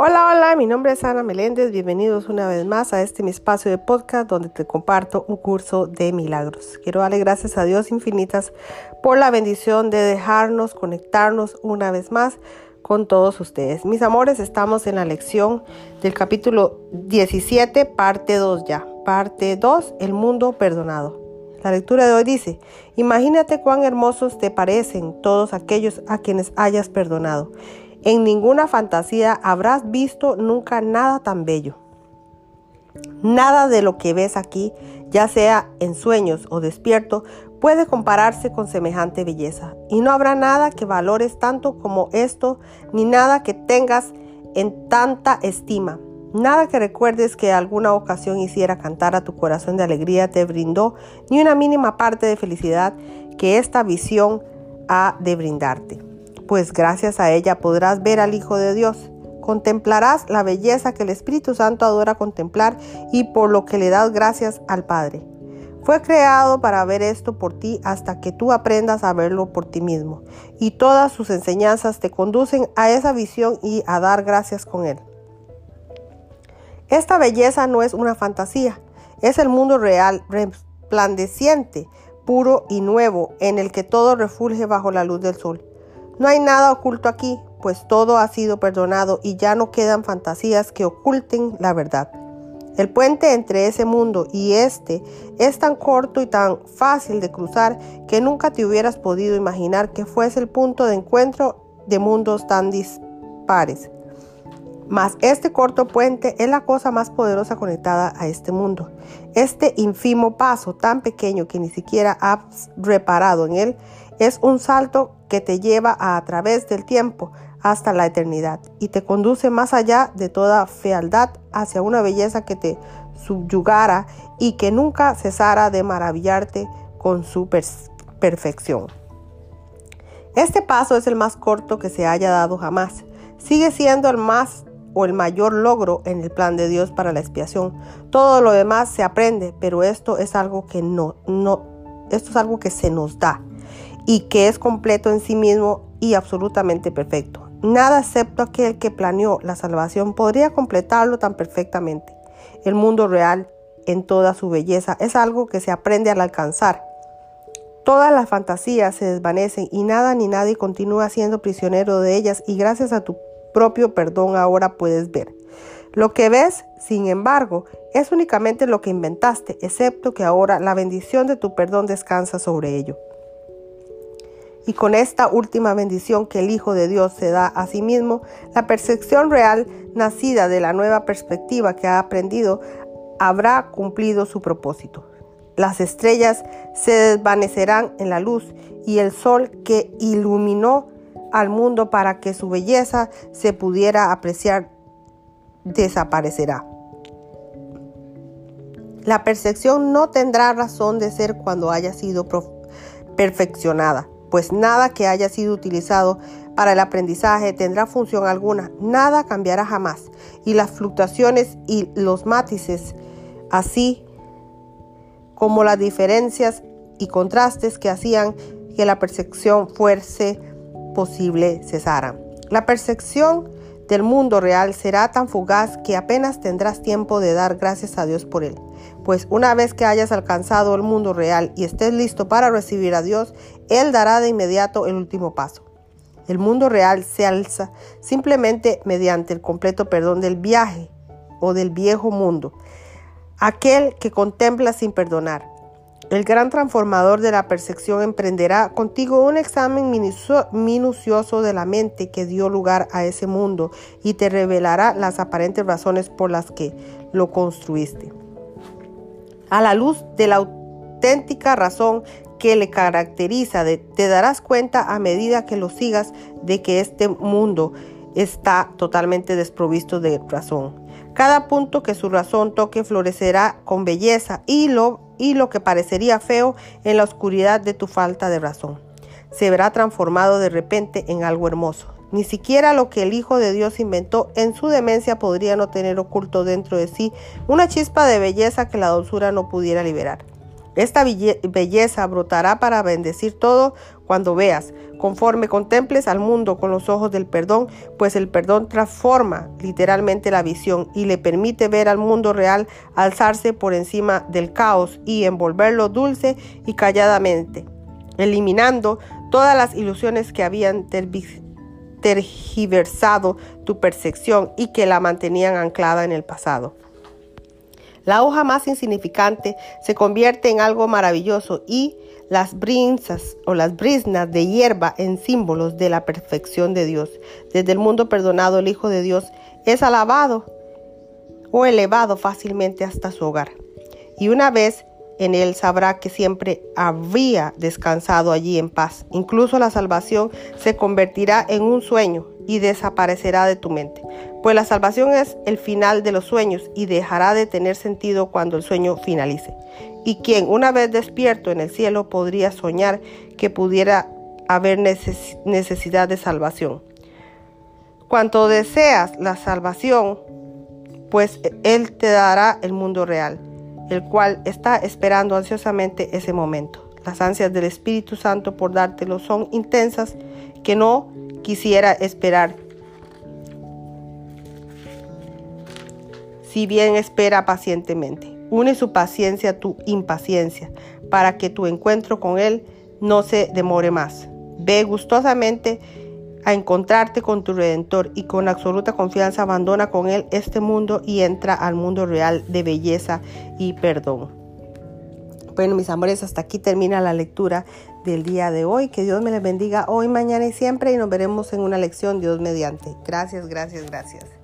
Hola, hola, mi nombre es Ana Meléndez. Bienvenidos una vez más a este mi espacio de podcast donde te comparto un curso de milagros. Quiero darle gracias a Dios infinitas por la bendición de dejarnos conectarnos una vez más con todos ustedes. Mis amores, estamos en la lección del capítulo 17, parte 2 ya. Parte 2, el mundo perdonado. La lectura de hoy dice, imagínate cuán hermosos te parecen todos aquellos a quienes hayas perdonado en ninguna fantasía habrás visto nunca nada tan bello. Nada de lo que ves aquí, ya sea en sueños o despierto, puede compararse con semejante belleza. Y no habrá nada que valores tanto como esto, ni nada que tengas en tanta estima. Nada que recuerdes que alguna ocasión hiciera cantar a tu corazón de alegría te brindó, ni una mínima parte de felicidad que esta visión ha de brindarte pues gracias a ella podrás ver al Hijo de Dios. Contemplarás la belleza que el Espíritu Santo adora contemplar y por lo que le das gracias al Padre. Fue creado para ver esto por ti hasta que tú aprendas a verlo por ti mismo. Y todas sus enseñanzas te conducen a esa visión y a dar gracias con él. Esta belleza no es una fantasía, es el mundo real, resplandeciente, puro y nuevo, en el que todo refulge bajo la luz del sol. No hay nada oculto aquí, pues todo ha sido perdonado y ya no quedan fantasías que oculten la verdad. El puente entre ese mundo y este es tan corto y tan fácil de cruzar que nunca te hubieras podido imaginar que fuese el punto de encuentro de mundos tan dispares. Mas este corto puente es la cosa más poderosa conectada a este mundo. Este ínfimo paso tan pequeño que ni siquiera has reparado en él es un salto que te lleva a, través del tiempo hasta la eternidad y te conduce más allá de toda fealdad hacia una belleza que te subyugara y que nunca cesara de maravillarte con su perfección. Este paso es el más corto que se haya dado jamás. Sigue siendo el más o el mayor logro en el plan de Dios para la expiación. Todo lo demás se aprende, pero esto es algo que no, no, esto es algo que se nos da y que es completo en sí mismo y absolutamente perfecto. Nada excepto aquel que planeó la salvación podría completarlo tan perfectamente. El mundo real en toda su belleza es algo que se aprende al alcanzar. Todas las fantasías se desvanecen y nada ni nadie continúa siendo prisionero de ellas y gracias a tu propio perdón ahora puedes ver. Lo que ves, sin embargo, es únicamente lo que inventaste, excepto que ahora la bendición de tu perdón descansa sobre ello. Y con esta última bendición que el Hijo de Dios se da a sí mismo, la percepción real nacida de la nueva perspectiva que ha aprendido habrá cumplido su propósito. Las estrellas se desvanecerán en la luz y el sol que iluminó al mundo para que su belleza se pudiera apreciar desaparecerá. La percepción no tendrá razón de ser cuando haya sido perfeccionada pues nada que haya sido utilizado para el aprendizaje tendrá función alguna, nada cambiará jamás, y las fluctuaciones y los matices, así como las diferencias y contrastes que hacían que la percepción fuese posible cesaran. La percepción del mundo real será tan fugaz que apenas tendrás tiempo de dar gracias a Dios por él. Pues una vez que hayas alcanzado el mundo real y estés listo para recibir a Dios, Él dará de inmediato el último paso. El mundo real se alza simplemente mediante el completo perdón del viaje o del viejo mundo, aquel que contempla sin perdonar. El gran transformador de la percepción emprenderá contigo un examen minucioso de la mente que dio lugar a ese mundo y te revelará las aparentes razones por las que lo construiste. A la luz de la auténtica razón que le caracteriza, te darás cuenta a medida que lo sigas de que este mundo está totalmente desprovisto de razón. Cada punto que su razón toque florecerá con belleza y lo, y lo que parecería feo en la oscuridad de tu falta de razón se verá transformado de repente en algo hermoso. Ni siquiera lo que el Hijo de Dios inventó en su demencia podría no tener oculto dentro de sí una chispa de belleza que la dulzura no pudiera liberar. Esta belleza brotará para bendecir todo cuando veas, conforme contemples al mundo con los ojos del perdón, pues el perdón transforma literalmente la visión y le permite ver al mundo real alzarse por encima del caos y envolverlo dulce y calladamente, eliminando todas las ilusiones que habían tergiversado tu percepción y que la mantenían anclada en el pasado. La hoja más insignificante se convierte en algo maravilloso y las brinzas o las brisnas de hierba en símbolos de la perfección de Dios. Desde el mundo perdonado el Hijo de Dios es alabado o elevado fácilmente hasta su hogar. Y una vez en él sabrá que siempre había descansado allí en paz. Incluso la salvación se convertirá en un sueño y desaparecerá de tu mente. Pues la salvación es el final de los sueños y dejará de tener sentido cuando el sueño finalice. Y quien una vez despierto en el cielo podría soñar que pudiera haber necesidad de salvación. Cuanto deseas la salvación, pues Él te dará el mundo real el cual está esperando ansiosamente ese momento. Las ansias del Espíritu Santo por dártelo son intensas que no quisiera esperar. Si bien espera pacientemente, une su paciencia a tu impaciencia, para que tu encuentro con Él no se demore más. Ve gustosamente a encontrarte con tu Redentor y con absoluta confianza abandona con Él este mundo y entra al mundo real de belleza y perdón. Bueno, mis amores, hasta aquí termina la lectura del día de hoy. Que Dios me les bendiga hoy, mañana y siempre y nos veremos en una lección Dios mediante. Gracias, gracias, gracias.